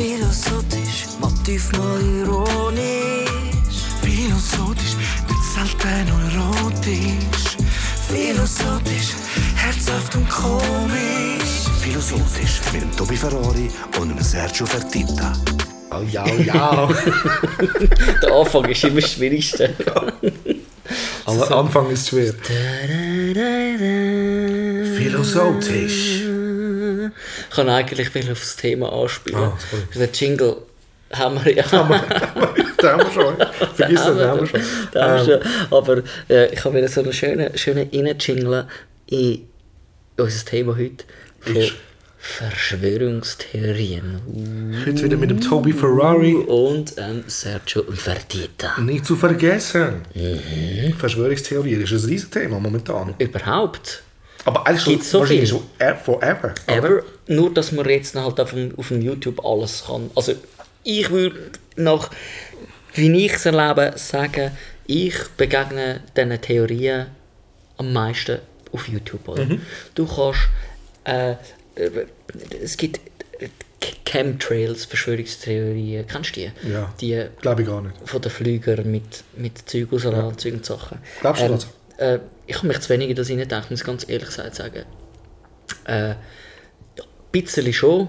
Philosophisch, Motiv mal ironisch. Philosophisch, nicht selten erotisch. Philosophisch, herzhaft und komisch. Philosophisch mit dem Tobi Ferrari und dem Sergio Fertitta. Oh ja, oh ja. Der Anfang ist immer das Schwierigste. Aber Anfang ist schwer. Philosophisch. Ich kann eigentlich will auf das Thema anspielen. Ah, sorry. Den Jingle haben wir ja. Den haben wir schon. Vergiss den haben wir schon. Den haben Ähm, wir schon. Aber äh, ich habe wieder so einen schönen, schönen Innenjingle in unser Thema heute. Ist- Verschwörungstheorien. Heute wieder mit dem Tobi Ferrari. Und ähm, Sergio Fertitta. Nicht zu vergessen. Mhm. Verschwörungstheorie das ist ein riesiges Thema momentan. Überhaupt. Aber eigentlich schon, so wahrscheinlich viel? schon e- forever. Ever. Nur, dass man jetzt halt auf dem, auf dem YouTube alles kann. Also, ich würde nach, wie ich es erlebe, sagen, ich begegne diesen Theorien am meisten auf YouTube. Oder? Mhm. Du kannst, äh, äh, es gibt Chemtrails, Verschwörungstheorien, kennst du die? Ja. Die Glaube ich gar nicht. von den Flügern mit, mit Zeug aus ja. Zeug und Sachen. Glaubst du ähm, das? Äh, ich habe mich zu wenig in das hineingedacht, muss ich ganz ehrlich sagen. Äh, bisschen schon,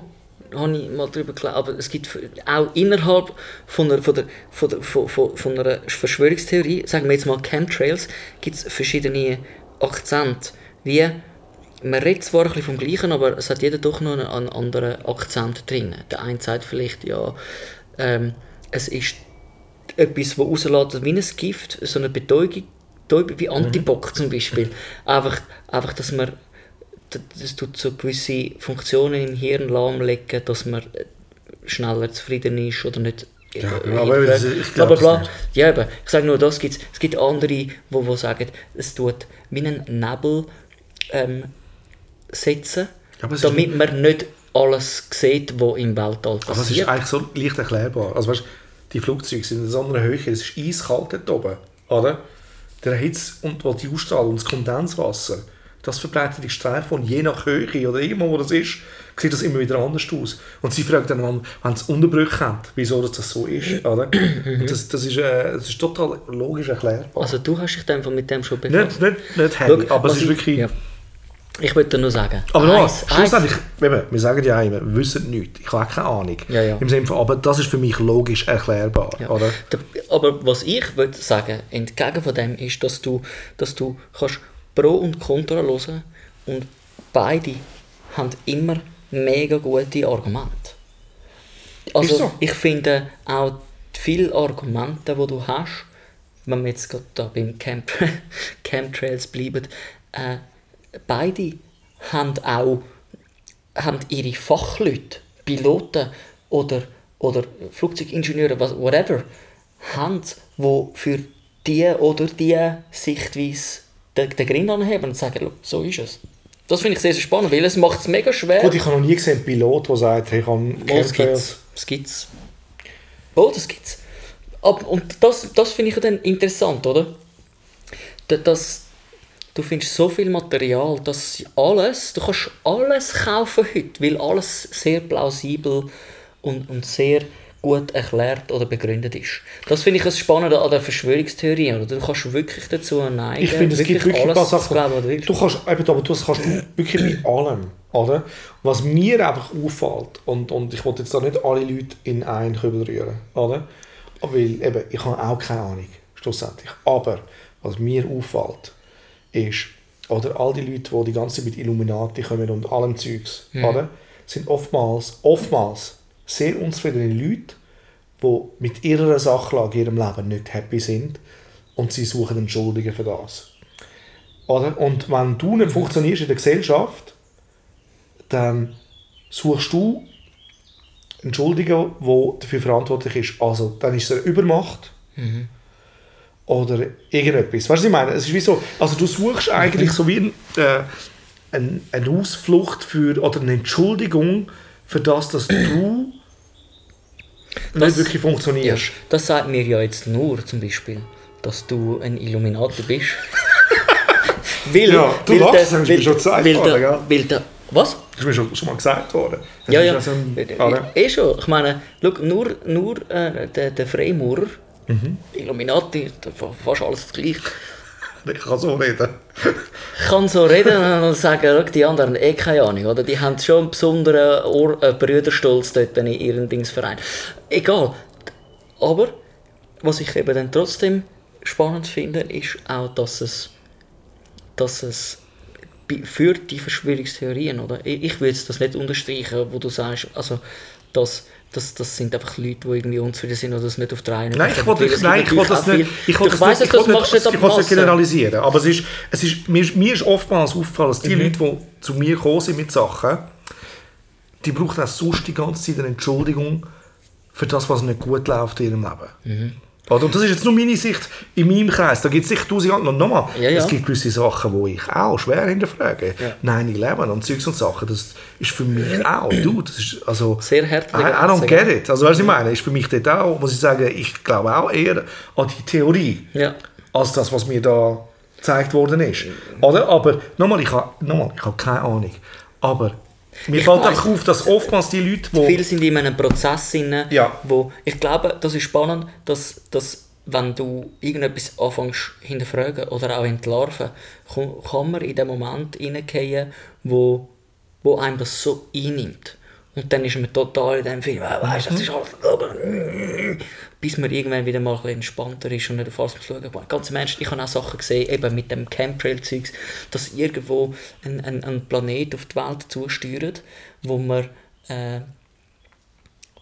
habe ich mal darüber gelesen, aber es gibt auch innerhalb von einer, von der, von der, von, von, von einer Verschwörungstheorie, sagen wir jetzt mal Chemtrails, gibt es verschiedene Akzente, wie man redet zwar ein bisschen vom Gleichen, aber es hat jeder doch noch einen, einen anderen Akzent drin. Der eine sagt vielleicht, ja, ähm, es ist etwas, das rauslässt wie ein Gift, so eine Betäubung, wie Antibock zum Beispiel. Einfach, einfach, dass man das tut so gewisse Funktionen im Hirn lahmlegen, dass man schneller zufrieden ist oder nicht Ja, aber ich bla, glaub bla. Ja, eben. Ich sage nur, das gibt's. Es gibt andere, die wo, wo sagen, es tut wie einen Nebel ähm, setzen, damit man nicht alles sieht, was im Weltall Aber es ist passiert. eigentlich so leicht erklärbar. Also weißt, die Flugzeuge sind in einer Höhe, es ist eiskalt dort oben, oder? Der Hitze und die Ausstrahlung und das Kondenswasser, das verbreitet die Streifen und je nach Höhe oder irgendwo, wo das ist, sieht das immer wieder anders aus. Und sie fragt dann, wenn es Unterbrüche hat, wieso das so ist, oder? Und das, das, ist, äh, das ist total logisch erklärbar. Also du hast dich dann mit dem schon befasst. nicht, nicht, nicht heavy, Schau, aber es ist ich- wirklich... ja. Ich würde nur sagen. Aber noch, eins- schlussendlich, eben, wir sagen ja immer, wir wissen nichts. Ich habe keine Ahnung. Ja, ja. Im Sinne von, aber das ist für mich logisch erklärbar. Ja. Oder? Der- Aber was ich würde sagen, entgegen von dem, ist, dass du, dass du kannst Pro und Contra hören und beide haben immer mega gute Argumente. Also so. ich finde auch viele Argumente, die du hast, wenn wir jetzt gerade da beim Camp Chemtrails bleiben, äh, beide haben auch haben ihre Fachleute, Piloten oder, oder Flugzeugingenieure, was, whatever, haben, wo für die oder die Sichtweise den, den Grind anheben und sagen, «Schau, so ist es. Das finde ich sehr, sehr spannend, weil es macht es mega schwer. Gut, ich habe noch nie gesehen, einen Pilot, der sagt, hey, ich habe Oh, das gibt's. Das gibt's. Oh, das gibt's. Ab, und das, das finde ich dann interessant, oder? Da- Das, du findest so viel Material, dass alles, du kannst alles kaufen heute, weil alles sehr plausibel und, und sehr gut erklärt oder begründet ist. Das finde ich das Spannende an der Verschwörungstheorie, oder? Du kannst wirklich dazu neigen, Ich finde, es gibt wirklich ein paar alles Sachen. glauben, du kannst, eben, aber das kannst du wirklich bei allem. Oder? Was mir einfach auffällt, und, und ich wollte jetzt da nicht alle Leute in einen Kübel rühren, oder? Weil eben, ich habe auch keine Ahnung, schlussendlich. Aber was mir auffällt, ist, oder all die Leute, die die ganze Zeit mit Illuminati kommen und allem Zeugs, oder? sind oftmals, oftmals sehr unzufriedene Leute, die mit ihrer Sachlage in ihrem Leben nicht happy sind und sie suchen Entschuldigungen für das. Oder? Und wenn du nicht funktionierst in der Gesellschaft, dann suchst du Entschuldigung, wo dafür verantwortlich ist. Also, dann ist es eine Übermacht oder irgendetwas. Weißt du, was ich meine? Es ist wie so, also du suchst eigentlich so wie ein, äh, ein, eine Ausflucht für, oder eine Entschuldigung für das, dass du Das- nicht wirklich Ja, funktionierst. das sagt mir ja jetzt nur zum Beispiel, dass du ein Illuminati bist. weil, Ja, du weil lachst, der, das mir schon gezeigt, weil, oder, der, weil der Was? Das ist mir schon, schon mal gesagt worden. Das Ja, ist ja. also Äh, oder? Eh schon. Ich meine, schau, nur, nur äh, der, der Freimaurer, Mhm. Illuminati, fast alles das gleiche, Ich kann so reden. kann so reden und sagen, die anderen eh keine Ahnung. Oder? Die haben schon einen besonderen Ohr, äh, Brüderstolz dort in ihrem Dingsverein. Egal. Aber, was ich eben dann trotzdem spannend finde, ist auch, dass es, dass es für die Verschwörungstheorien, oder? Ich, ich würde das nicht unterstreichen, wo du sagst, also, dass das, das sind einfach Leute, die irgendwie unzufrieden sind oder das nicht auf der einen Nein, ich wollte nein, ich wollte das nicht. Ich Ich das weiss, nicht, ich das machst nicht, nicht ich generalisieren. Aber es ist, es ist, mir, ist- mir ist oftmals aufgefallen, dass die Mhm. Leute, die zu mir gekommen sind mit Sachen, die brauchen auch sonst die ganze Zeit eine Entschuldigung für das, was nicht gut läuft in ihrem Leben. Mhm. Oder? Und das ist jetzt nur meine Sicht in meinem Kreis. Da gibt es sicher tausend andere. Und nochmal, Ja, ja. es gibt gewisse Sachen, die ich auch schwer hinterfrage. Ja. 9-11 und Zeugs und Sachen, das ist für mich auch, du, das ist also... Sehr hart, I, I don't get it. Also, weißt du, ich meine? Ist für mich dort auch, muss ich sagen, ich glaube auch eher an die Theorie, Ja. als das, was mir da gezeigt worden ist. Oder? Aber, nochmal, ich habe nochmal, ich habe keine Ahnung. Aber mir Ich fällt einfach auf, dass oftmals die Leute, die... Viele sind in einem Prozess drin, Ja. wo ich glaube, das ist spannend, dass, dass wenn du irgendetwas anfängst hinterfragen oder auch entlarven, kann, kann man in den Moment hineingehen, wo, wo einem das so einnimmt. Und dann ist man total in dem Film, «Ah, weißt du, das ist alles bis man irgendwann wieder mal ein entspannter ist und nicht auf alles schauen muss. Ganz im Ernst, ich habe auch Sachen gesehen, eben mit dem Chemtrail-Zeugs, dass irgendwo ein, ein, ein Planet auf die Welt zusteuert, wo man, äh,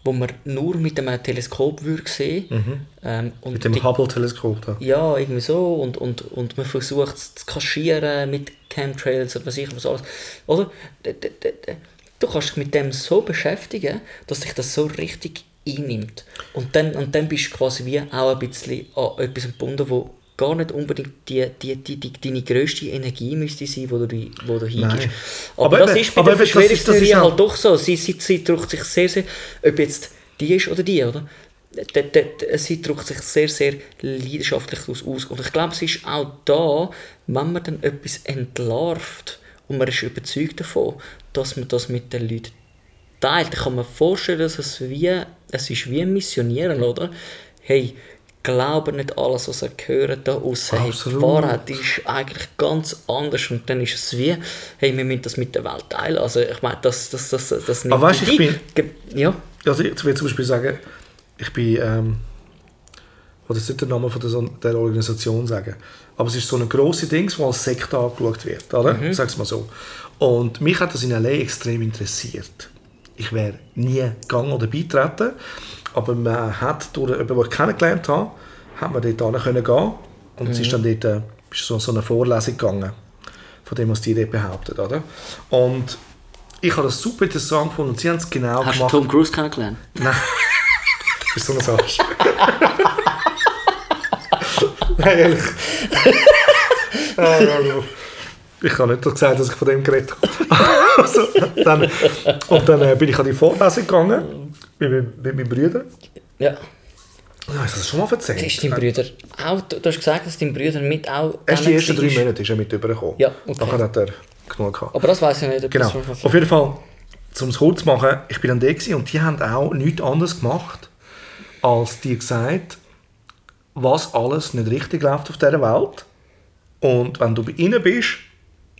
wo man nur mit einem Teleskop würde sehen ähm, und Mhm. mit dem Hubble-Teleskop da. ja, irgendwie so. Und, und, und man versucht es zu kaschieren mit Chemtrails und was ich was alles. Oder? D- d- d- Du kannst dich mit dem so beschäftigen, dass sich das so richtig einnimmt. Und dann, und dann bist du quasi wie auch ein bisschen an etwas gebunden, wo gar nicht unbedingt die, die, die, die, deine grösste Energie müsste sein, wo du, wo du hingibst. Nein. Aber, Aber das eben- ist bei aber der Verschwörungstheorie halt doch so. Sie, sie, sie drückt sich sehr, sehr, ob jetzt die ist oder die, oder? D- d- d- Sie drückt sich sehr, sehr leidenschaftlich aus. aus. Und ich glaube, es ist auch da, wenn man dann etwas entlarvt und man ist überzeugt davon, dass man das mit den Leuten teilt, dann kann man vorstellen, dass es wie, es ist wie Missionieren, oder? Hey, glaube nicht alles, was ihr hört da aussen. Hey, die. Wahrheit ist eigentlich ganz anders und dann ist es wie, hey, wir müssen das mit der Welt teilen. Also ich meine, das, das, das, das nimmt Aber weißt du, ich bin- Ja, Also ich will zum Beispiel sagen, ich bin, ähm, jetzt nicht den Namen von der, so- der Organisation sagen, aber es ist so ein grosses Ding, wo als Sekte angeschaut wird, oder? Mhm. Sag's mal so. Und mich hat das in L.A. extrem interessiert. Ich wäre nie gegangen oder beitreten, aber man hat durch jemanden, den ich kennengelernt habe, hat man dort hin gehen und es Mhm. ist dann dort äh, ist so, so eine Vorlesung gegangen, von dem, was die dort behauptet, oder? Und ich habe das super interessant gefunden und sie haben es genau hast du gemacht. Tom Cruise kennengelernt? Nein. Bist du so ein Arsch? Nein, ehrlich. Ah. Ich habe nicht gesagt, dass ich von dem geredet habe. also, dann, und dann äh, bin ich an die Vorlesung gegangen mit, mit meinem Bruder. Ja. Ja, hast du das schon mal erzählt? Ist dein Bruder auch, du, hast gesagt, dass dein Bruder mit auch... Erst die ersten drei. Monate ist er mit übergekommen. Ja, okay. Nachher hat er genug gehabt. Aber das weiß ich nicht. Genau. Auf jeden Fall, um es kurz zu machen, ich bin dann da und die haben auch nichts anderes gemacht, als die gesagt, was alles nicht richtig läuft auf dieser Welt. Und wenn du bei ihnen bist,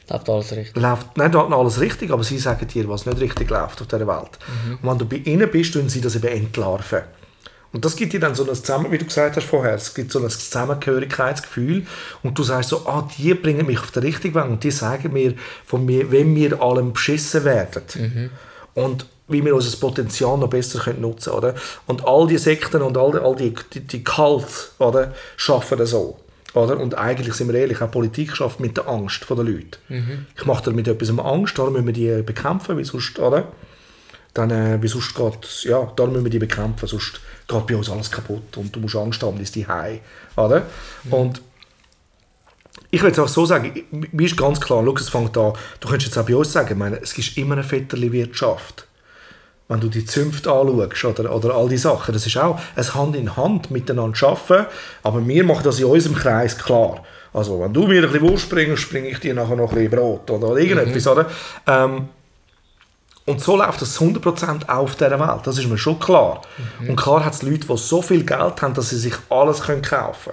Läuft alles richtig. läuft nicht alles richtig, aber sie sagen dir, was nicht richtig läuft auf dieser Welt. Und wenn du bei ihnen bist, tun sie das eben entlarven. Und das gibt dir dann so ein Zusammen, wie du gesagt hast vorher, es gibt so ein Zusammengehörigkeitsgefühl und du sagst so, ah, die bringen mich auf den richtigen Weg und die sagen mir, von mir, wenn wir allem beschissen werden. Und wie wir unser Potenzial noch besser können nutzen können. Und all die Sekten und all die, all die, die, die Cults oder, schaffen das so. Oder? Und eigentlich, sind wir ehrlich, auch Politik schafft mit der Angst der Leute. Ich mache damit etwas Angst, darum müssen wir die bekämpfen, wie sonst, oder? Dann, äh, wie sonst geht, ja, darum müssen wir die bekämpfen, sonst geht bei uns alles kaputt und du musst Angst haben, das ist die Hei, oder? Und ich will es auch so sagen, mir ist ganz klar, schau, es fängt an, du könntest jetzt auch bei uns sagen, ich meine, es ist immer eine Vetterli-Wirtschaft. Wenn du die Zünfte anschaust oder, oder all die Sachen, das ist auch ein Hand in Hand miteinander arbeiten, aber wir machen das in unserem Kreis klar. Also wenn du mir ein bisschen Wurst bringst, bringe ich dir nachher noch ein bisschen Brot oder, oder irgendetwas, oder? Ähm, Und so läuft das 100% auch auf dieser Welt. Das ist mir schon klar. Und klar hat es Leute, die so viel Geld haben, dass sie sich alles können kaufen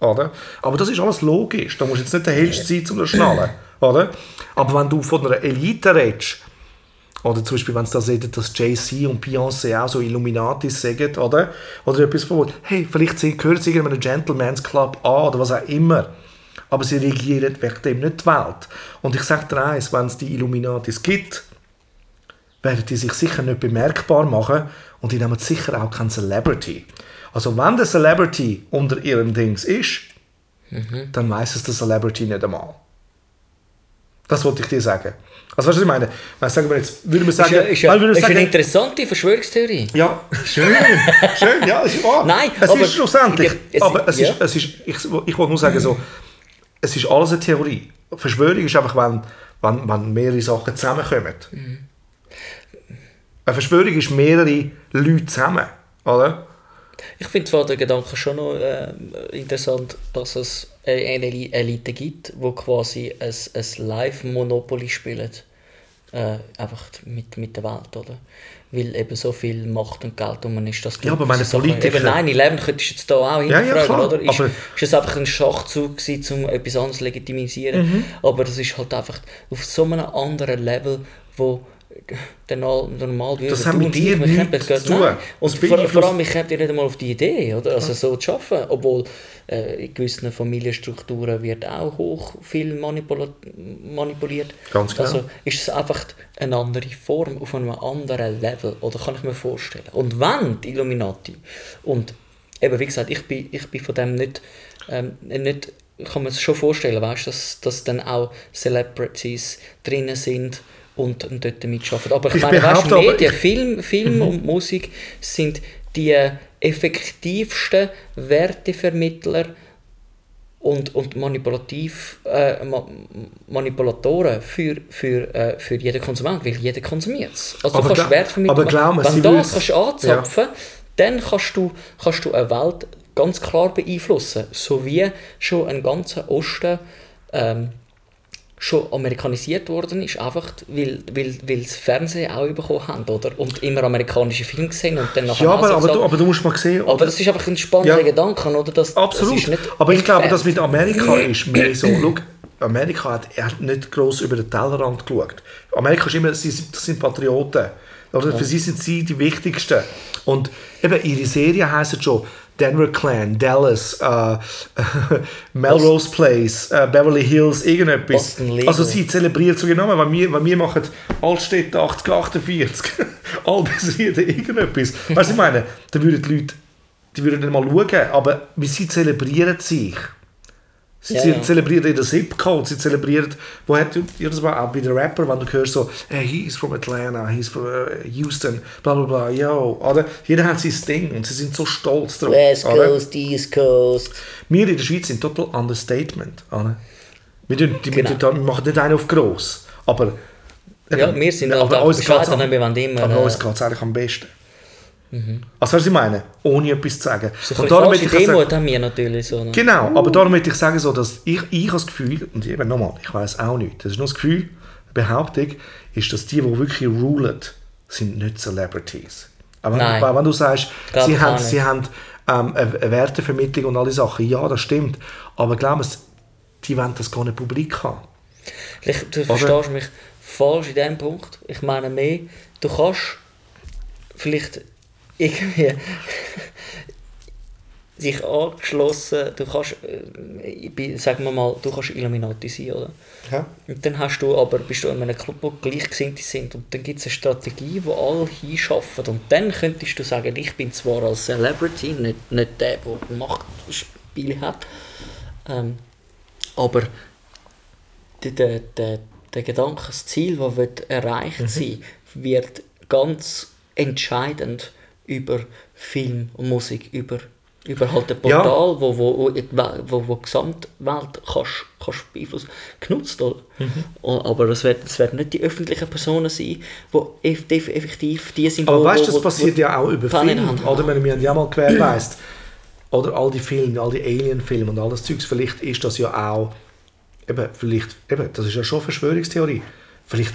können. Oder? Aber das ist alles logisch. Da musst du jetzt nicht der Hellste sein, um das zu schnallen. Oder? Aber wenn du von einer Elite redest, oder zum Beispiel, wenn es da sieht, dass Jay-Z und Beyoncé auch so Illuminatis sagen, oder? Oder etwas von, hey, vielleicht sie- gehört sie irgendeinem Gentleman's Club an oder was auch immer. Aber sie regieren wegen dem nicht die Welt. Und ich sage dir eins, wenn es die Illuminatis gibt, werden die sich sicher nicht bemerkbar machen und die nehmen sicher auch keinen Celebrity. Also wenn der Celebrity unter ihrem Dings ist, dann weiß es der Celebrity nicht einmal. Das wollte ich dir sagen. Also weißt du, was ich meine? Wenn sagen wir jetzt, würde man Ist, sagen, ja, ist, ja, würde ist sagen, eine interessante Verschwörungstheorie. ja, schön, schön, ja, ist wahr. Nein, es aber- ist schlussendlich, es- aber es ja. ist, es ist, ich, ich wollte nur sagen so, es ist alles eine Theorie. Verschwörung ist einfach, wenn, wenn, wenn mehrere Sachen zusammenkommen. Mhm. Eine Verschwörung ist mehrere Leute zusammen, oder? Ich finde zwar den Gedanken schon noch äh, interessant, dass es eine Eli- Elite gibt, wo quasi ein, ein Live-Monopoly spielt. Äh, einfach mit, mit der Welt, oder? Weil eben so viel Macht und Geld um ist, dass du Ja, aber meine Politiker- Eben, nein, 11 könntest du jetzt da auch Ja, ja, hinterfragen, klar, oder? Ist, aber- ist es einfach ein Schachzug gewesen, um etwas anderes zu legitimisieren? Mhm. Aber das ist halt einfach auf so einem anderen Level, wo der Nor- normal Das haben mit dir wir können nichts zu tun. Und vor, vor allem, ich ja nicht einmal auf die Idee, oder? Also so zu arbeiten. Obwohl äh, in gewissen Familienstrukturen wird auch hoch viel manipuliert. Ganz genau. Also ist es einfach eine andere Form auf einem anderen Level, oder kann ich mir vorstellen. Und wenn die Illuminati und eben wie gesagt, ich bin, ich bin von dem nicht, ähm, nicht ich kann mir es schon vorstellen, weißt, dass, dass dann auch Celebrities drinnen sind und, und dort mitschaffen. Aber ich, Ich meine, weißt, Medien, Mhm. Film, Film und Musik sind die effektivsten Wertevermittler und, und manipulativ, äh, ma Manipulatoren für, für, äh, für jeden Konsument, weil jeder konsumiert es. Also Aber du kannst gla- Wert vermitteln. aber glaub mir, Wenn du das kannst anzapfen dann kannst du, kannst du eine Welt ganz klar beeinflussen. So wie schon ein ganzer Osten ähm, schon amerikanisiert worden ist, einfach weil, weil, weil das Fernsehen auch bekommen haben, oder? Und immer amerikanische Filme gesehen und dann nachher Ja, aber, so aber, du, aber du musst mal sehen, aber das ist einfach ein spannender Ja. Gedanke, oder? Das, Absolut. Das ist nicht Aber ich glaube, dass mit Amerika ist mehr so. Schau, Amerika hat, er hat nicht groß über den Tellerrand geschaut. Amerika ist immer, sie sind, das sind Patrioten. Oder? Für sie sind sie die wichtigsten. Und eben ihre Serien heißen schon Denver Clan, Dallas, äh, Melrose Place, äh, Beverly Hills, irgendetwas. Boston. Also sie zelebrieren so genau, weil wir, weil wir machen Altstädte 8048. All das irgendetwas. Weißt du, ich meine? Da würden die Leute die würden nicht mal schauen, aber wie sie zelebrieren sich. Sie Ja, ja. zelebrieren ihren Zip-Code, sie zelebrieren, wo hat ja, das war auch bei den Rapper, wenn du hörst so, hey, he's from Atlanta, he's from äh, Houston, bla bla bla, yo, oder? Jeder hat sein Ding und sie sind so stolz drauf. West oder? Coast, East Coast. Wir in der Schweiz sind total Understatement, oder? Wir, tun, die, wir, Genau. tun, wir machen nicht einen auf gross, aber... Ja, wir sind aber auch uns bescheiden, wir wollen immer, Aber äh, uns geht es eigentlich am besten. Also, was ich meine? Ohne etwas zu sagen. So Und darum ich Demut sagen- haben wir natürlich so. Ne? Genau, aber darum möchte ich sagen, so, dass ich, ich habe das Gefühl, und eben nochmal, ich weiß auch nicht, das ist nur das Gefühl, Behauptung, ist, dass die, die wirklich rulen, sind nicht Celebrities. Aber wenn, Nein. du- wenn du sagst, Glaub sie haben, nicht. sie haben ähm, eine Wertevermittlung und alle Sachen, ja, das stimmt, aber glaub mir, die wollen das gar nicht publik haben. Ich, du verstehst mich falsch in dem Punkt. Ich meine mehr, du kannst vielleicht irgendwie dich angeschlossen, du kannst, äh, sagen wir mal, du kannst Illuminati sein, oder? Ja. Und dann hast du aber, bist du in einem Club, wo Gleichgesinnte sind und dann gibt es eine Strategie, wo alle hinschaffen und dann könntest du sagen, ich bin zwar als Celebrity, nicht, nicht der, der Machtspiele hat, ähm, aber der, der, der, Gedanke, das Ziel, das erreicht Mhm. sein wird ganz entscheidend über Film und Musik, über, über halt ein Ja. Portal, wo, wo, wo, die wo, wo die Gesamtwelt kannst, kannst beeinflussen genutzt. Oder? Mhm. Oh, Aber das werden werden nicht die öffentlichen Personen sein, die eff- eff- effektiv die sind, Aber weißt du, das passiert ja auch über haben. Oder wenn wir haben ja mal gewährleistet. Oder all die Filme, all die Alien-Filme und all das Zeugs. Vielleicht ist das ja auch, eben, vielleicht, eben, das ist ja schon Verschwörungstheorie. vielleicht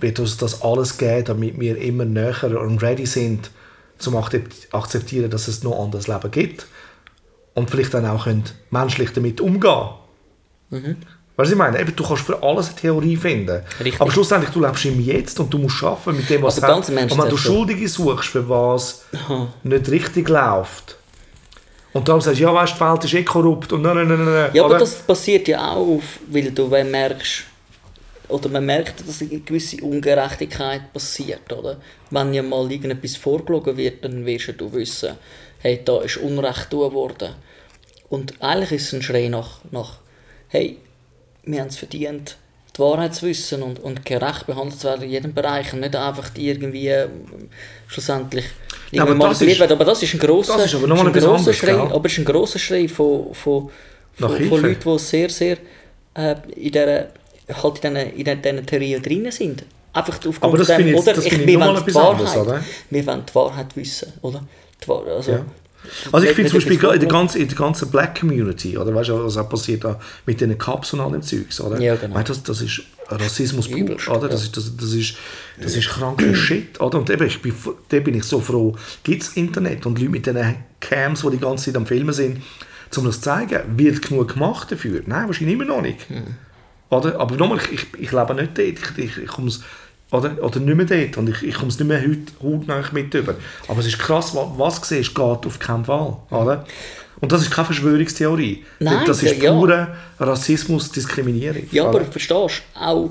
wird uns das alles geben, damit wir immer näher und ready sind, zum akzept- akzeptieren, dass es noch anderes Leben gibt. Und vielleicht dann auch können menschlich damit umgehen Weißt du, was ich meine? Eben, du kannst für alles eine Theorie finden. Richtig. Aber schlussendlich, du lebst im Jetzt und du musst arbeiten mit dem, was Aber du Ernst, Und wenn du Schuldige suchst, für was nicht richtig läuft, und darum sagst du, ja, weißt die Welt ist eh korrupt und nein, nein, nein. Ja, aber oder? das passiert ja auch, weil du wenn merkst, oder man merkt, dass eine gewisse Ungerechtigkeit passiert, oder? Wenn ja mal irgendetwas vorgelogen wird, dann wirst ja du wissen, hey, da ist Unrecht getan worden. Und eigentlich ist es ein Schrei nach, nach hey, wir haben es verdient, die Wahrheit zu wissen und, und gerecht behandelt zu werden in jedem Bereich und nicht einfach die irgendwie ähm, schlussendlich Ja, aber das manipuliert ist- werden. Aber das ist ein grosser, ist aber ist ein grosser Schrei, gell? aber es ist ein grosser Schrei von, von, von, von Leuten, die sehr, sehr äh, in dieser, halt in diesen, in diesen Theorien drin sind. Einfach aufgrund Aber das dem, jetzt- oder? das ich, wir wollen die Wahrheit, oder? Wir wollen die Wahrheit wissen, oder? Die Wahr, also, Ja. Also ich finde zum Beispiel in der, ganzen, in der ganzen Black Community, oder weißt du, was auch passiert da mit den Cups und all dem Zeugs, oder? Ja, genau. Weißt das, das ist Rassismus pur, oder? Das, ist, das, das ist, das ist kranker Shit, oder? Und eben, ich bin, da bin ich so froh, gibt es Internet und Leute mit diesen Cams, die die ganze Zeit am Filmen sind, um das zu zeigen, wird genug gemacht dafür? Nein, wahrscheinlich immer noch nicht. Oder? Aber nochmal, ich, ich, ich lebe nicht dort. Ich, ich, ich komm's, oder, oder nicht mehr dort. Und ich, ich komme es nicht mehr heute hautnah mit über. Aber es ist krass, was, was du siehst, geht auf keinen Fall. Oder? Und das ist keine Verschwörungstheorie. Nein, das ist ja. pure Rassismus, Diskriminierung. Ja, aber oder? verstehst du, auch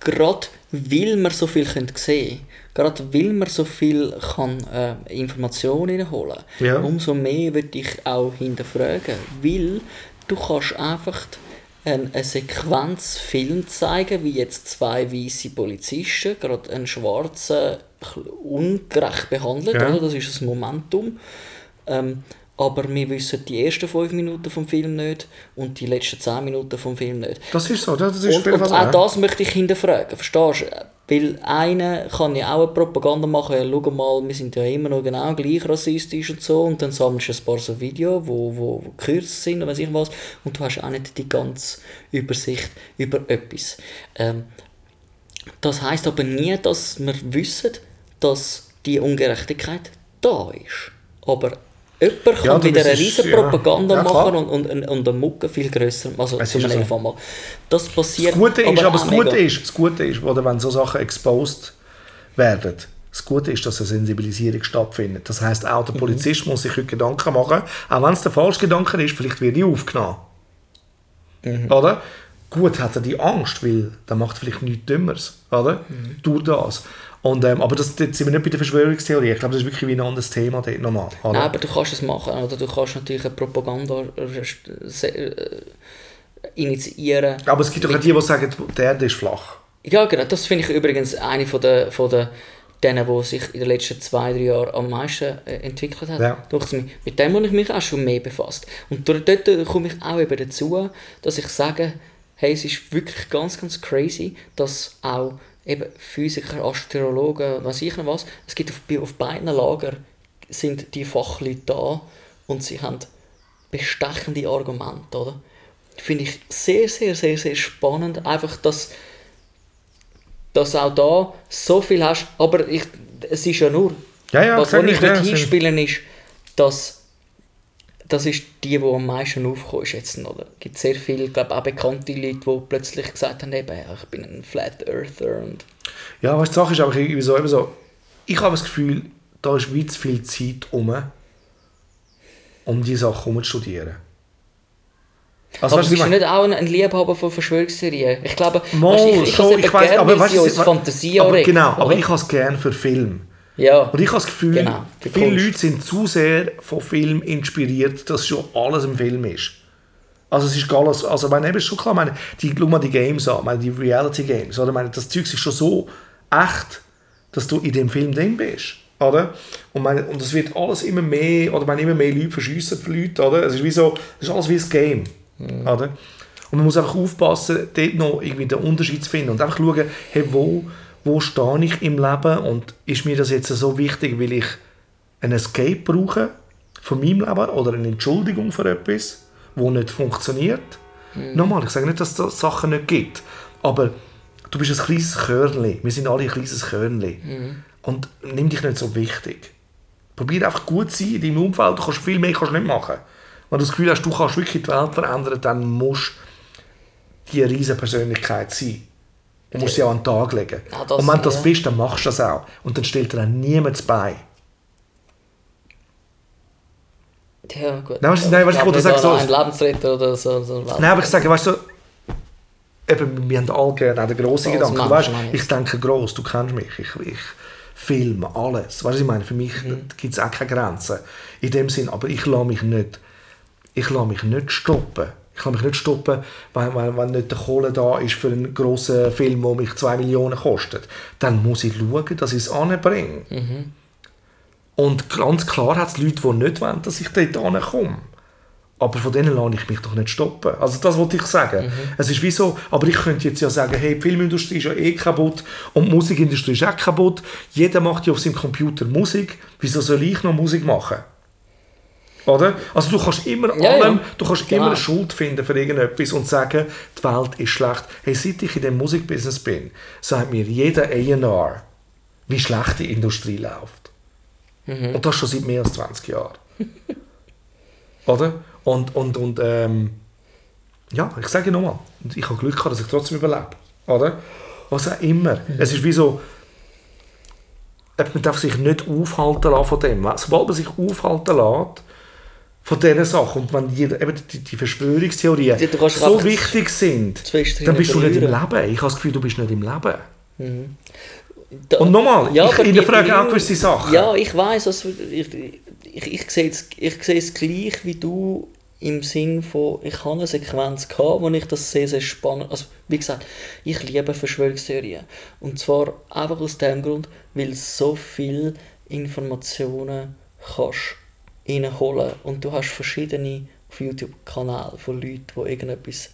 gerade weil man so viel können sehen gerade weil man so viel kann, äh, Informationen reinholen Ja. umso mehr würde ich auch hinterfragen. Weil du kannst einfach eine, Sequenz Film zeigen, wie jetzt zwei weiße Polizisten, gerade einen schwarzen, ungerecht behandelt, Ja. oder? das ist das Momentum. Ähm, aber wir wissen die ersten fünf Minuten vom Film nicht und die letzten zehn Minuten vom Film nicht. Das ist so. Das ist Und, und auch das möchte ich hinterfragen, verstehst du? Weil einer kann ja auch eine Propaganda machen, ja, schau mal, wir sind ja immer noch genau gleich rassistisch und so, und dann sammelst du ein paar so Videos, wo, wo, wo gekürzt sind und weiß ich was, und du hast auch nicht die ganze Übersicht über etwas. Ähm, das heißt aber nie, dass wir wissen, dass die Ungerechtigkeit da ist. Aber jemand kann Ja, wieder eine riesen. Propaganda Ja, machen und, und, und eine Mucke viel grösser, also Es zum ist so. Mal. Das passiert Das Gute ist, aber, auch das Gute ist, das Gute ist, oder wenn so Sachen exposed werden, das Gute ist, dass eine Sensibilisierung stattfindet. Das heißt auch Mhm. der Polizist muss sich heute Gedanken machen, auch wenn es der falsche Gedanke ist, vielleicht wird die aufgenommen. Mhm. Oder? Gut hat er die Angst, weil der macht vielleicht nichts Dümmeres, oder? Mhm. Durch das. Und, ähm, aber das, jetzt sind wir nicht bei der Verschwörungstheorie. Ich glaube, das ist wirklich wie ein anderes Thema dort nochmal. Oder? Nein, aber du kannst es machen, oder du kannst natürlich eine Propaganda äh, äh, initiieren. aber es gibt doch auch die, die sagen, die Erde ist flach. Ja, genau. Das finde ich übrigens eine von der, von der denen, die sich in den letzten zwei, drei Jahren am meisten äh, entwickelt hat. Ja. Mit dem habe ich mich auch schon mehr befasst. Und dort, dort komme ich auch eben dazu, dass ich sage, hey, es ist wirklich ganz, ganz crazy, dass auch eben Physiker, Astrologen, weiß ich noch was, es gibt auf, auf beiden Lagern sind die Fachleute da und sie haben bestechende Argumente, oder? Finde ich sehr, sehr, sehr, sehr spannend, einfach, dass dass auch da so viel hast, aber ich, es ist ja nur, Ja, ja, was wo ich ich, ja, nicht sind- hinspielen ist, dass das ist die, die am meisten aufgekommen ist jetzt, oder? Es gibt sehr viele, ich glaube auch bekannte Leute, die plötzlich gesagt haben, eben, ich bin ein Flat Earther und Ja, du, die Sache ist aber irgendwie so, so, ich habe das Gefühl, da ist wie zu viel Zeit um, um diese Sachen zu studieren. Also, aber weißt bist du, was ich nicht auch ein, ein Liebhaber von Verschwörungstheorien? Ich glaube, Mal, weißt ich, ich ich eben weiß, aber weißt sie uns was- Fantasie aber, Genau, aber oder? ich habe es gerne für Film. Ja, Und ich habe das Gefühl, Genau, viele. Leute sind zu sehr von Film inspiriert, dass schon alles im Film ist. Also es ist alles, also meine, eben schon klar, meine, die, schau mal die Games an, meine, die Reality Games, oder? Meine, das Zeug ist schon so echt, dass du in dem Film drin bist, oder? Und, meine, und es wird alles immer mehr, oder meine, immer mehr Leute verschiessen für Leute, oder? Es ist wie so, es ist alles wie ein Game, oder? Und man muss einfach aufpassen, dort noch irgendwie den Unterschied zu finden und einfach schauen, hey, wo, wo stehe ich im Leben und ist mir das jetzt so wichtig, weil ich einen Escape brauche von meinem Leben oder eine Entschuldigung für etwas, wo nicht funktioniert. Nochmal, ich sage nicht, dass es Sachen nicht gibt, aber du bist ein kleines Körnli. Wir sind alle ein kleines Körnli. Und nimm dich nicht so wichtig. Probier einfach gut zu sein in deinem Umfeld. Du kannst viel mehr kannst nicht machen. Wenn du das Gefühl hast, du kannst wirklich die Welt verändern, dann musst du die riesige Persönlichkeit sein. Du musst sie auch an den Tag legen. Ja, das- Und wenn du das ja. bist, dann machst du das auch. Und dann stellt dir dann niemand bei. Ja, gut. Nein, was- nein, was ich nicht sagen, an so- Ein Lebensretter oder so. so ein Nein, aber ich sage, weißt du, eben, wir haben alle gerne auch den grossen Gedanken. Mensch, Weißt, ich. ich denke gross, du kennst mich, ich, ich filme alles. Weißt du, ich meine? Für mich Mhm. gibt es auch keine Grenzen. In dem Sinn, aber ich lasse mich nicht, ich lasse mich nicht stoppen. Ich lasse mich nicht stoppen, wenn, wenn, wenn nicht der Kohle da ist für einen grossen Film, der mich 2 Millionen kostet. Dann muss ich schauen, dass ich es anbringe. Mhm. Und ganz klar hat es Leute, die nicht wollen, dass ich dort ankomme. Aber von denen lasse ich mich doch nicht stoppen. Also das wollte ich sagen. Mhm. Es ist wie so, aber ich könnte jetzt ja sagen, hey, die Filmindustrie ist ja eh kaputt und die Musikindustrie ist auch kaputt. Jeder macht ja auf seinem Computer Musik. Wieso soll ich noch Musik machen? Oder? Also du kannst immer allem, ja. du kannst Genau. immer eine Schuld finden für irgendetwas und sagen, die Welt ist schlecht. Hey, seit ich in dem Musikbusiness bin, sagt mir jeder A&R, wie schlecht die Industrie läuft. Mhm. Und das schon seit mehr als 20 Jahren. Oder? Und, und, und ähm, ja, ich sage nochmal, ich habe Glück gehabt, dass ich trotzdem überlebe. Oder? Was auch immer. Es ist wie so, man darf sich nicht aufhalten lassen von dem. Sobald man sich aufhalten lässt, von diesen Sachen, und wenn jeder, eben die, die Verschwörungstheorien Ja, so wichtig sind, dann bist du nicht im. Leben. Ich habe das Gefühl, du bist nicht im Leben. Da- Und nochmal, Ja, ich die- hinterfrage auch die- gewisse Sachen. Ja, ich weiß, also ich, ich, ich, sehe es, ich sehe es gleich wie du im Sinn von, ich habe eine Sequenz gehabt, wo ich das sehr, sehr spannend, also wie gesagt, ich liebe Verschwörungstheorien. Und zwar einfach aus dem Grund, weil so viel Informationen kannst reinholen und du hast verschiedene auf YouTube-Kanäle von Leuten, die irgendetwas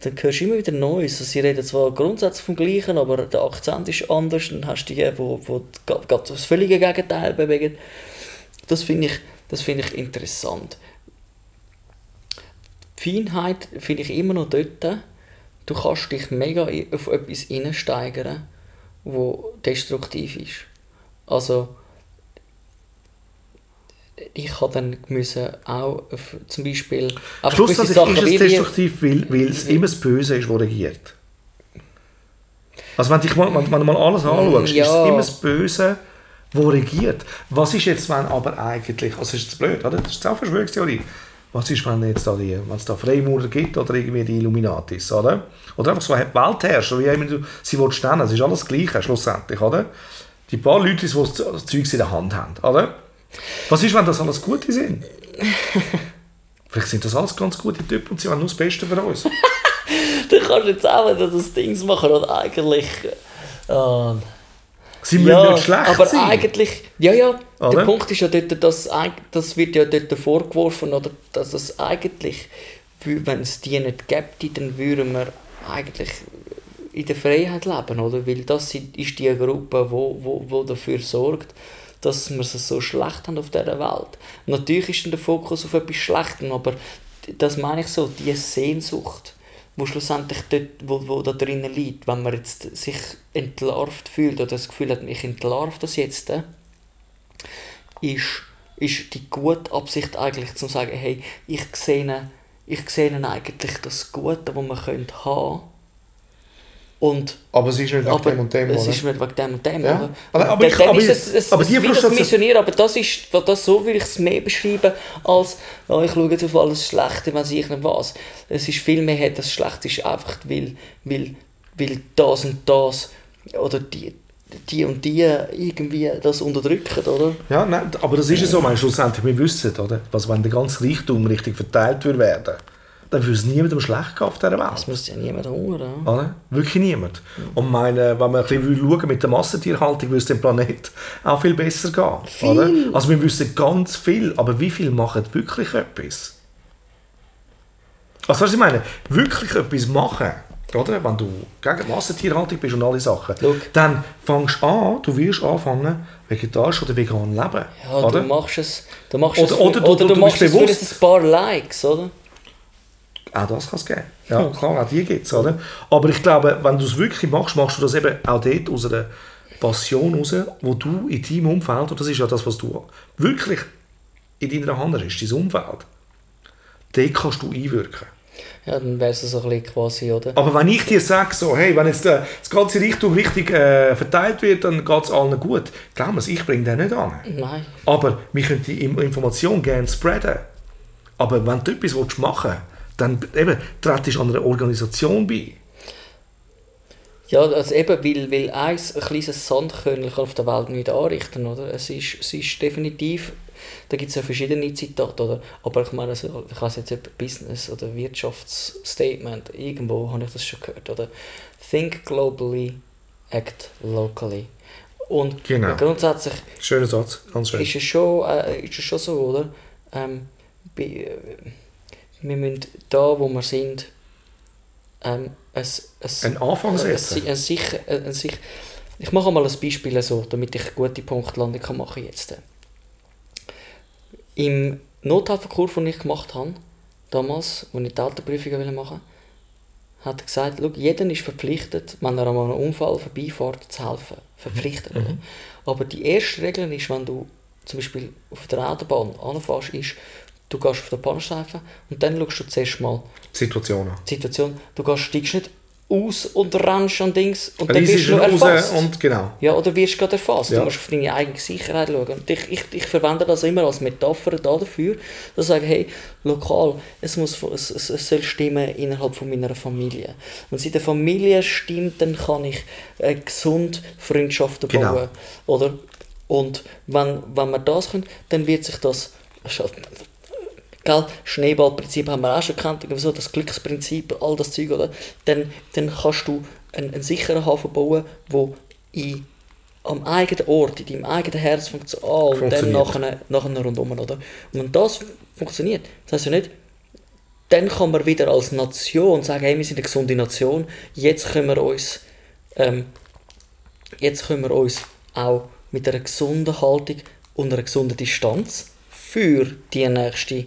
dann hörst du immer wieder Neues. Also sie reden zwar grundsätzlich vom Gleichen, aber der Akzent ist anders. Dann hast du die, wo, wo gerade das völlige Gegenteil bewegen. Das finde ich, das finde ich interessant. Die Feinheit finde ich immer noch dort. Du kannst dich mega auf etwas hineinsteigern, wo destruktiv ist. Also ich habe dann müssen auch zum Beispiel Schlussendlich ist es destruktiv, weil, weil es immer das Böse ist, das regiert. Also wenn, dich mal, wenn, wenn du mal alles anschaust, Ja. ist es immer das Böse, das regiert. Was ist jetzt, wenn aber eigentlich, also ist jetzt blöd, oder? das ist auch eine Verschwörungstheorie, was ist, wenn, jetzt da die, wenn es da Freimaurer gibt oder irgendwie die Illuminatis, oder? Oder einfach so Weltherrscher, wie immer du sie willst nennen, es ist alles das Gleiche schlussendlich, oder? Die paar Leute, die das Zeug in der Hand haben, oder? Was ist, wenn das alles Gute sind? Vielleicht sind das alles ganz gute Typen und sie wollen nur das Beste für uns. Du kannst jetzt auch wieder das Ding machen und eigentlich. Äh, Sie müssen ja, nicht schlecht aber sein. eigentlich. Ja, ja. Oder? Der Punkt ist ja dort, dass das wird ja dort vorgeworfen, oder, dass es eigentlich, wenn es die nicht gäbe, dann würden wir eigentlich in der Freiheit leben, oder? Weil das ist die Gruppe, wo, wo, wo dafür sorgt, dass wir es so schlecht haben auf dieser Welt. Natürlich ist dann der Fokus auf etwas Schlechtem, aber das meine ich so, die Sehnsucht, wo schlussendlich dort, wo, wo da drinnen liegt, wenn man jetzt sich entlarvt fühlt oder das Gefühl hat, ich entlarve das jetzt, äh, ist, ist die gute Absicht eigentlich zu sagen, hey, ich sehe, ich sehe eigentlich das Gute, das man könnte haben und Aber es ist nicht aber dem und dem, es oder? ist nicht wegen dem und dem, Ja. oder? Aber- aber ich- aber ist es, es, aber die wie das Frustration- Missionieren, aber das ist, das so würde ich es mehr beschreiben, als ja, ich schaue jetzt auf alles Schlechte, wenn ich nicht was. Es ist viel mehr, das Schlechte ist einfach, weil, weil, weil das und das oder die, die und die irgendwie das unterdrücken, oder? Ja, nein, aber das ist ja so, meine, schlussendlich, wir wissen, oder? Was, wenn der ganze Reichtum richtig verteilt würde werden, dann würde es niemandem schlecht gehen auf dieser Welt. Das muss ja niemand hungern. Oder? Wirklich niemand. Und meine, wenn man ein bisschen schauen mit der Massentierhaltung, würde es dem Planet auch viel besser gehen. Oder? Also wir wissen ganz viel, aber wie viel machen wirklich etwas? Also was ich meine, wirklich etwas machen, oder? wenn du gegen Massentierhaltung bist und alle Sachen, Schau. dann fängst du an, du wirst anfangen, vegetarisch oder vegan leben. Ja, oder? du machst es, du machst Oder- es für, oder du- oder du du, machst bist es für bewusst- ein paar Likes, oder? Auch das kann es geben. Ja, klar, auch die gibt es. Aber ich glaube, wenn du es wirklich machst, machst du das eben auch dort aus einer Passion raus, wo du in deinem Umfeld, und das ist ja das, was du wirklich in deiner Hand hast, dein Umfeld, dort kannst du einwirken. Ja, dann wäre es so ein bisschen quasi, oder? Aber wenn ich dir sage, so, hey, wenn jetzt äh, das ganze Richtung richtig äh, verteilt wird, dann geht es allen gut. Glaub mir, ich bringe den nicht an. Nein. Aber wir können die Information gerne spreaden. Aber wenn du etwas machen willst, dann eben, trittst du an einer Organisation bei. Ja, also eben, weil, weil ein kleines Sandkörnchen auf der Welt nicht anrichten, oder? Es ist, es ist definitiv, da gibt es ja verschiedene Zitate, oder? Aber ich meine, also, ich weiß jetzt Business- oder Wirtschaftsstatement, irgendwo habe ich das schon gehört, oder? Think globally, act locally. Und Genau. grundsätzlich Schöner Satz, ganz schön. ist es schon, äh, ist es schon so, oder? Ähm, bei, äh, wir müssen da, wo wir sind, ähm, es, es, Ein Anfang ein, setzen. ein, sicher, ein, ich mache mal ein Beispiel so, damit ich gute Punktlandung kann machen jetzt. Im Notfallkurs, den ich gemacht habe, damals, als ich die Autoprüfungen machen wollte, hat er gesagt, schau, jeder ist verpflichtet, wenn er an einem Unfall vorbeifährt, zu helfen. Verpflichtet. oder? Aber die erste Regel ist, wenn du zum Beispiel auf der Autobahn anfährst, ist, du gehst auf den Bahnstreifen und dann schaust du zuerst mal Situationen. die Situation, du gehst, steigst nicht aus und rennst an Dings und dann wirst du erfasst. und genau. Ja, oder wirst gerade erfasst. Ja. Du musst auf deine eigene Sicherheit schauen. Und ich, ich, ich verwende das immer als Metapher da dafür, dass ich sage, hey, lokal, es, muss, es, es, es soll stimmen innerhalb von meiner Familie. Wenn es in der Familie stimmt, dann kann ich äh, gesund Freundschaften Genau. bauen. Oder? Und wenn, wenn wir das können, dann wird sich das... Gell? Schneeballprinzip haben wir auch schon gekannt, so, das Glücksprinzip, all das Zeug, oder? Dann, dann kannst du einen, einen sicheren Hafen bauen, wo in, am eigenen Ort, in deinem eigenen Herz es an und dann Funktioniert. nachher, nachher rundum, oder? Und wenn das funktioniert, das heisst ja nicht, dann kann man wieder als Nation sagen, hey, wir sind eine gesunde Nation, jetzt können wir uns, ähm, jetzt können wir uns auch mit einer gesunden Haltung und einer gesunden Distanz für die nächste,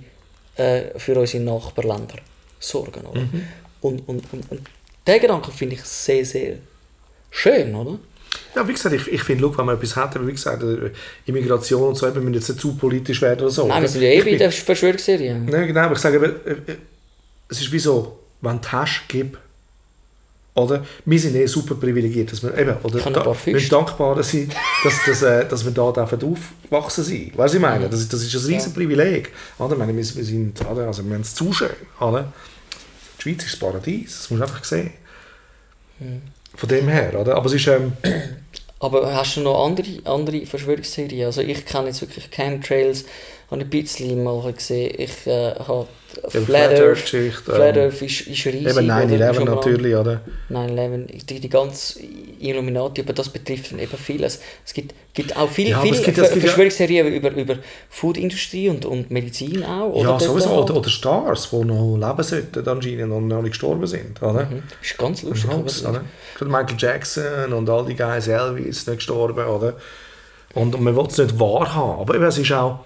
äh, für unsere Nachbarländer sorgen, oder? Und, und, und, und den Gedanken finde ich sehr, sehr schön, oder? Ja, wie gesagt, ich, ich finde, wenn man etwas hat, aber wie gesagt, äh, Immigration und so, wir müssen jetzt nicht zu politisch werden oder so. Nein, wir sind ja eh bei der Verschwörungsserie. Nein, genau, aber ich sage, äh, äh, es ist wie so, wenn du hast, gib. Oder? Wir sind eh super privilegiert, dass wir eben, oder? Paar wir dankbar sein, dass, dass, äh, dass wir da dürfen aufwachsen sind. Weißt du, ich meine? Das, ist- das ist ein riesen Privileg. Oder? Ich meine, wir, wir sind, oder? Also, wir haben es zu schön. Oder? Die Schweiz ist das Paradies, das musst du einfach sehen. Hm. Von dem her, oder? Aber es ist, ähm, Aber hast du noch andere, andere Verschwörungsserien? Also ich kenne jetzt wirklich Chemtrails, habe ich ein bisschen mal gesehen. Ich äh, habe Flat Flat Earth, Earth-Geschichte, Flat ähm, Earth ist, ist riesig. eben oder? 9-11 Schon mal- natürlich, oder? 9-11, die, die ganze Illuminati, aber das betrifft dann eben vieles. Es gibt, gibt auch viele, Ja, viele gibt- Ver- gibt Verschwörungsserien über, über Foodindustrie und, und Medizin auch. Oder Ja, sowieso. Oder, oder Stars, die noch leben sollten anscheinend und noch nicht gestorben sind. Oder? Mhm. Ist ganz lustig. Das- oder? Michael Jackson und all die Guys, Elvis, nicht gestorben, oder? Und, man will es nicht wahrhaben. Aber es ist auch,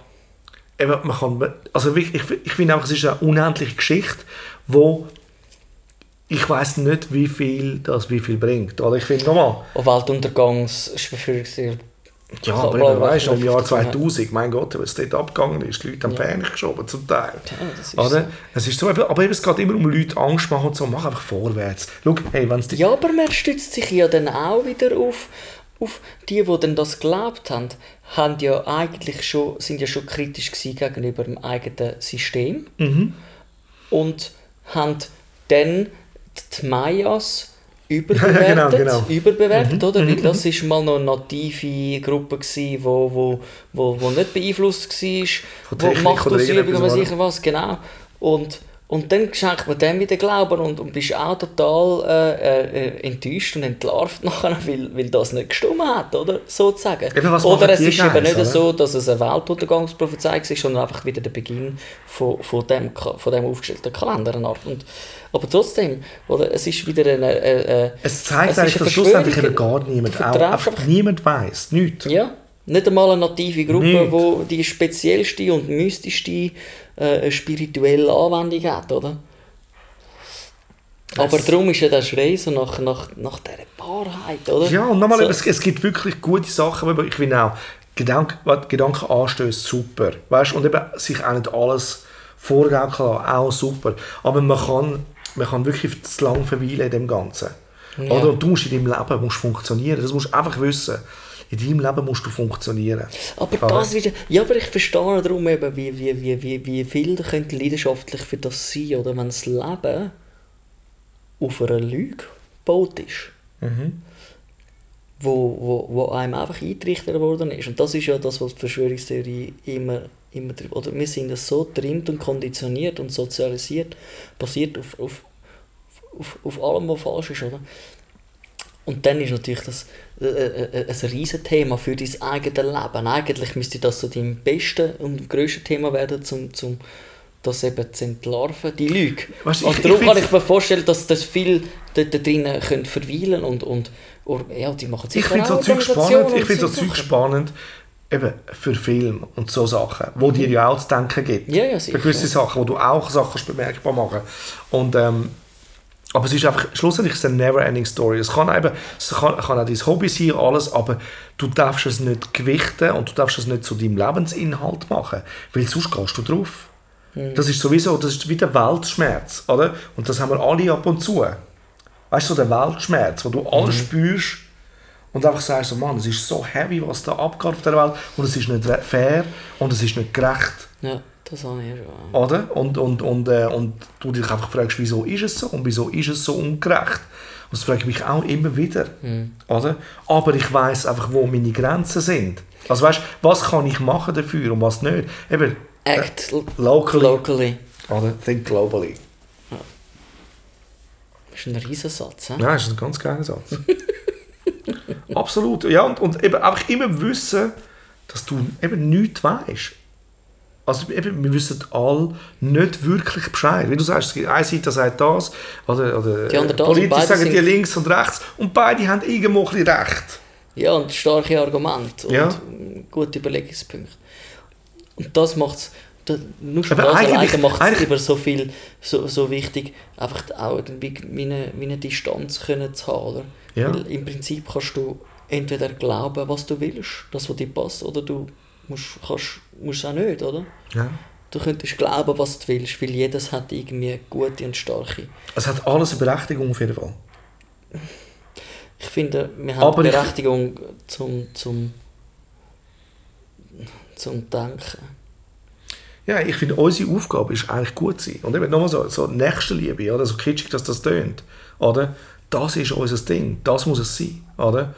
eben, man kann, also ich, ich finde einfach, es ist eine unendliche Geschichte, wo ich weiß nicht, wie viel das wie viel bringt. Oder ich finde nochmal, Und Weltuntergangsverschwörungsserien. ja, aber eben, weißt im Jahr zu tun hat. 2000, mein Gott, was dort abgegangen ist, die Leute haben Ja. Fähnchen geschoben zum Teil. Ja, das ist Oder? so. Es ist so, aber eben, es geht immer um Leute Angst machen und so, mach einfach vorwärts. Schau, hey, wenn es Ja, aber man stützt sich ja dann auch wieder auf, auf die, die dann das geglaubt haben, haben ja eigentlich schon, sind ja schon kritisch gegenüber dem eigenen System Mhm. und haben dann die Mayas Ja, überbewertet, genau, genau. überbewertet oder? Weil das ist mal noch eine native Gruppe gsi, wo, wo, wo, wo nicht beeinflusst war, wo und was irgendetwas, sicher was, genau. Und, und dann schenkt man dem wieder Glauben und, und bist auch total äh, äh, enttäuscht und entlarvt nachher, weil, weil das nicht gestimmt hat, oder? Sozusagen. Oder es ist eben nicht oder? so, dass es eine Weltuntergangsprophezeiung ist, sondern einfach wieder der Beginn von, von, dem, von dem aufgestellten Kalender. eine. Und, aber trotzdem, oder, es ist wieder eine... Äh, äh, Es zeigt Es eigentlich, eine dass schlussendlich eben gar niemand, auch, einfach- niemand weiß, nichts. ja, nicht einmal eine native Gruppe, Nicht. wo die speziellste und mystischste äh, spirituelle Anwendung hat, oder? Aber darum ist ja der Schrei so nach, nach, nach dieser Wahrheit, oder? Ja, und nochmal, so, es, es gibt wirklich gute Sachen, aber ich finde auch, Gedank, was Gedankenanstöße super. Weißt? Und eben sich auch nicht alles vorgaukeln lassen, auch super. Aber man kann, man kann wirklich zu lang verweilen in dem Ganzen. Ja. Oder? Und du musst in deinem Leben musst funktionieren. Das musst du einfach wissen. In deinem Leben musst du funktionieren. Aber Ja. das wieder, ja, aber ich verstehe darum eben, wie, wie, wie, wie, wie viel könnte leidenschaftlich für das sein, oder wenn das Leben auf einer Lüge gebaut ist, Mhm. wo, wo, wo einem einfach eingerichtet worden ist. Und das ist ja das, was die Verschwörungstheorie immer, immer oder wir sind ja so getrimmt und konditioniert und sozialisiert, basiert auf, auf, auf, auf allem, was falsch ist, oder? Und dann ist natürlich das äh, äh, äh, ein Riesenthema für dein eigenes Leben. Eigentlich müsste das so dein bestes und grösstes Thema werden, um zum das eben zu entlarven, die Lüge. Weißt und ich- darum ich kann ich mir vorstellen, dass das viel da, da drinnen können verweilen und, und und ja, die machen Ich sicher finde so Zeug spannend, ich finde so Zeug spannend, eben für Film und so Sachen, wo dir ja auch zu denken gibt. Ja, ja, sicher. Für gewisse Sachen, wo du auch Sachen bemerkbar machen und ähm, aber es ist einfach, schlussendlich ist es eine never-ending Story. Es kann, eben, es kann, kann auch dein Hobby sein, alles, aber du darfst es nicht gewichten und du darfst es nicht zu deinem Lebensinhalt machen, weil sonst gehst du drauf. Hm. Das ist sowieso, das ist wie der Weltschmerz, oder? Und das haben wir alle ab und zu. Weißt du, so der Weltschmerz, wo du alles Mhm. spürst und einfach sagst, so, Mann, es ist so heavy, was da abgeht auf der Welt und es ist nicht fair und es ist nicht gerecht. Ja, das habe ich schon. Oder? Und, und, und, äh, und du dich einfach fragst, wieso ist es so und wieso ist es so ungerecht? Und das frage ich mich auch immer wieder. Oder? Aber ich weiß einfach, wo meine Grenzen sind. Also weißt, was kann ich machen dafür und was nicht? Eben, Act locally. locally. Oder? Think globally. Das ist ein Riesensatz. He? Ja, das ist ein ganz geiler Satz. Absolut. Ja, und, und eben einfach immer wissen, dass du eben nichts weißt. Also eben, wir wissen alle nicht wirklich Bescheid. Wie du sagst, es gibt eine Seite sagt das, oder, oder Die andere das, politisch beide sagen die links und rechts und beide haben irgendwo ein bisschen recht. Ja, und starke Argumente und Ja. gute Überlegungspunkte. Und das macht es, nur schon Aber das eigentlich- alleine macht es über so viel, so, so wichtig, einfach auch irgendwie wie eine, wie eine Distanz können zu haben. Oder? Ja. Weil im Prinzip kannst du entweder glauben, was du willst, das, was dir passt, oder du musst, kannst, musst es auch nicht, oder? Ja. Du könntest glauben, was du willst, weil jedes hat irgendwie gute und starke. Es hat alles eine Berechtigung auf jeden Fall. Ich finde, wir haben Aber ich- Berechtigung zum, zum, zum Denken. Ja, ich finde, unsere Aufgabe ist eigentlich gut sein. Und eben nochmal so, so Nächstenliebe, oder? so kitschig, dass das tönt. Oder? Das ist unser Ding. Das muss es sein. Oder?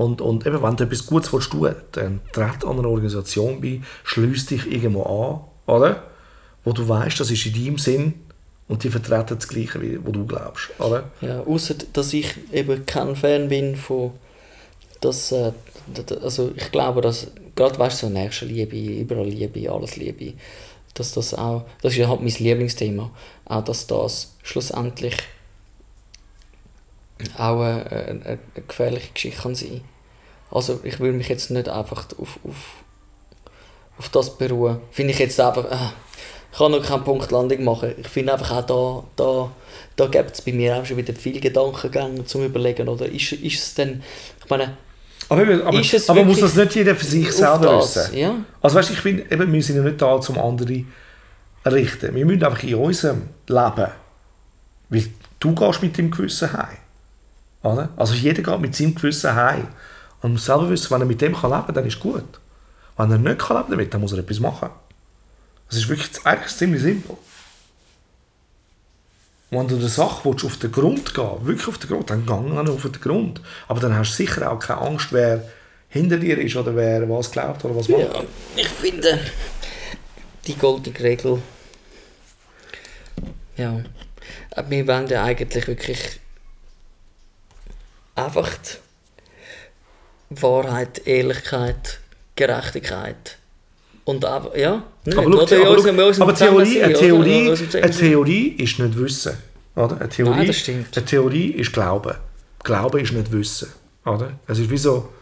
Und, und eben, wenn du etwas Gutes willst dann tritt an einer Organisation bei, schließ dich irgendwo an, oder? Wo du weißt, das ist in deinem Sinn und die vertreten das Gleiche, wie wo du glaubst. Oder? Ja, außer dass ich eben kein Fan bin von das, äh, also ich glaube, dass gerade weißt du, so Nächstenliebe, überall Liebe, alles Liebe, dass das auch, das ist halt mein Lieblingsthema, auch dass das schlussendlich auch eine, eine, eine gefährliche Geschichte kann sein. Also ich will mich jetzt nicht einfach auf, auf, auf das beruhen. Finde ich jetzt einfach, äh, ich kann noch keine Punktlandung machen. Ich finde einfach auch da, da, da gibt es bei mir auch schon wieder viele Gedankengänge zum Überlegen. Oder ist, ist es denn, ich meine, Aber, aber, aber muss das nicht jeder für sich selber das, wissen? ja? Also weißt, ich finde, eben, wir sind ja nicht da, um andere richten. Wir müssen einfach in unserem Leben, weil du gehst mit deinem Gewissen heim. Oder? Also jeder geht mit seinem Gewissen heim. Und muss selber wissen, wenn er mit dem kann leben kann, dann ist gut. Wenn er nicht kann leben damit, dann muss er etwas machen. Das ist wirklich eigentlich ziemlich simpel. Wenn du der Sache willst, auf den Grund gehen wirklich auf den Grund, dann gang dann auf den Grund. Aber dann hast du sicher auch keine Angst, wer hinter dir ist oder wer was glaubt oder was macht. Ja, ich finde die goldene Regel. Ja. Wir wollen ja eigentlich wirklich einfach Wahrheit, Ehrlichkeit, Gerechtigkeit. Und einfach, ja, nicht, Aber, schau, aber, unserem- unserem aber Theorie, eine? Theorie, eine. Theorie ist nicht Wissen. Oder? Eine, Theorie, Nein, das stimmt. eine Theorie ist Glauben. Glauben ist nicht Wissen. Oder? Es ist wie so...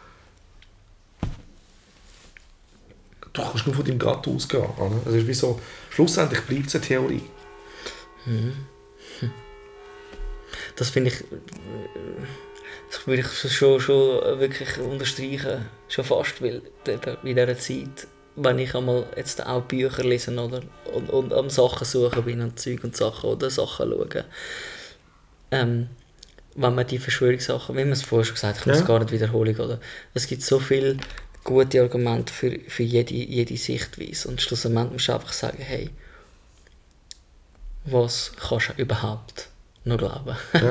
Du kannst nur von deinem Gut ausgehen. Oder? Es ist wie so... Schlussendlich bleibt es eine Theorie. das finde ich, äh, das würde ich schon, schon wirklich unterstreichen, schon fast, weil in dieser Zeit, wenn ich einmal jetzt auch Bücher lesen oder und, und am Sachen suchen bin und Zeug und Sachen oder Sachen schauen, ähm, wenn man die Verschwörungssachen, wie man es vorher schon gesagt hat, ich muss Ja. gar nicht wiederholen, oder? Es gibt so viele gute Argumente für, für jede, jede Sichtweise und schlussendlich musst du einfach sagen, hey, was kannst du überhaupt noch glauben?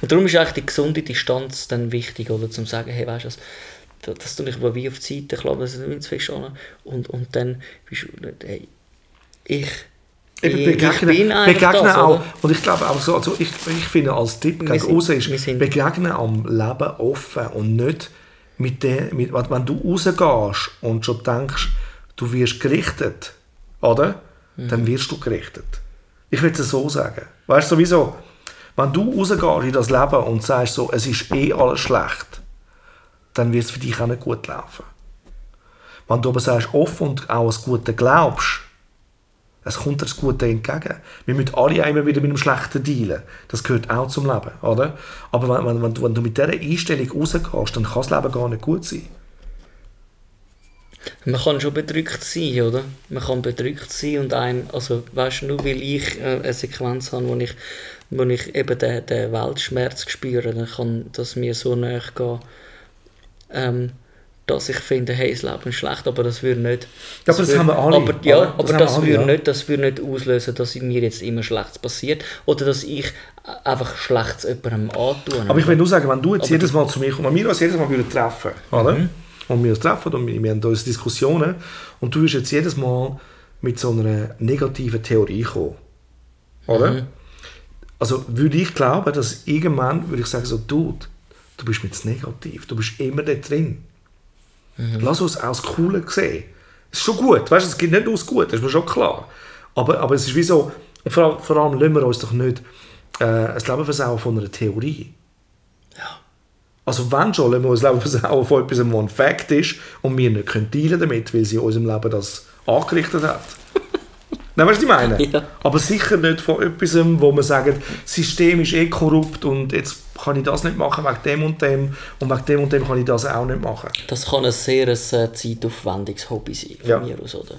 und darum ist eigentlich die gesunde Distanz dann wichtig, oder? Zum sagen, hey, weißt du was, das, das tue ich mal wie auf die Seite, ich glaube, das ist nicht fest an. Und, und dann bist du, hey, ich, Eben begegnen, begegnen das, auch. oder? Und ich glaube auch so, also ich, ich finde als Tipp gegen raus ist, begegnen am Leben offen und nicht mit der, mit, wenn du rausgehst und schon denkst, du wirst gerichtet, oder? Mhm. Dann wirst du gerichtet. Ich will es so sagen. Weißt du, sowieso, wenn du rausgehst in das Leben und sagst so, es ist eh alles schlecht, dann wird es für dich auch nicht gut laufen. Wenn du aber sagst, offen und auch das Gute glaubst, es kommt dir das Gute entgegen. Wir müssen alle immer wieder mit dem Schlechten dealen. Das gehört auch zum Leben, oder? Aber wenn, wenn, wenn, du, wenn du mit dieser Einstellung rausgehst, dann kann das Leben gar nicht gut sein. Man kann schon bedrückt sein, oder? Man kann bedrückt sein und ein, also weißt du, nur weil ich äh, eine Sequenz habe, wo ich, wo ich eben den, den Weltschmerz spüre, dann kann das mir so nahe gehen, ähm, dass ich finde, hey, das Leben ist schlecht, aber das würde nicht... Ja, aber das würde- haben wir alle, Aber, ja, oder? Das aber das, wir alle, würde ja. nicht, das würde nicht auslösen, dass mir jetzt immer Schlechtes passiert oder dass ich einfach Schlechtes jemandem antue. Aber ich will nur sagen, wenn du jetzt Aber jedes Mal zu mir kommst, wenn wir uns jedes Mal würden treffen oder? Mhm. Und wir uns treffen und wir, wir haben unsere Diskussionen und du würdest jetzt jedes Mal mit so einer negativen Theorie kommen. Oder? Mhm. Also würde ich glauben, dass irgendwann würde ich sagen, so, Dude, du bist mit negativ, du bist immer da drin. Mhm. Lass uns auch das Coole sehen. Das ist schon gut, weißt du, es gibt nicht nur das Gute, das ist mir schon klar. Aber, aber es ist wie so, vor, allem- vor allem lassen wir uns doch nicht äh, das Leben versauen von einer Theorie. Also wenn schon, lassen wir uns das Leben von etwas, was ein Fakt ist und wir nicht können dealen damit, weil sie in unserem Leben das angerichtet hat. Nein, weißt du, was ich meine? Ja. Aber sicher nicht von etwas, wo man sagt, das System ist eh korrupt und jetzt kann ich das nicht machen wegen dem und dem und wegen dem und dem kann ich das auch nicht machen. Das kann ein sehr ein, äh, zeitaufwendiges Hobby sein, von Ja. mir aus, oder?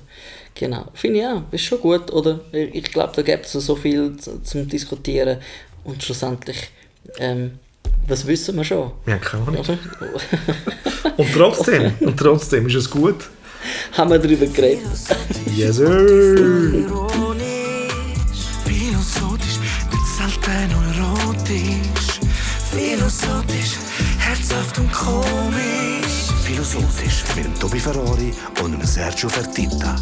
Genau, finde ich auch, ist schon gut, oder? Ich glaube, da gibt es so viel zu- zum Diskutieren und schlussendlich, ähm, was wissen wir schon? Haben keine Ahnung. Und trotzdem, und trotzdem ist es gut. Haben wir darüber geredet? Yes, sir. Ironisch, philosophisch, nicht selten erotisch. Philosophisch, herzhaft und komisch. Philosophisch mit dem Tobi Ferrari und dem Sergio Fertitta.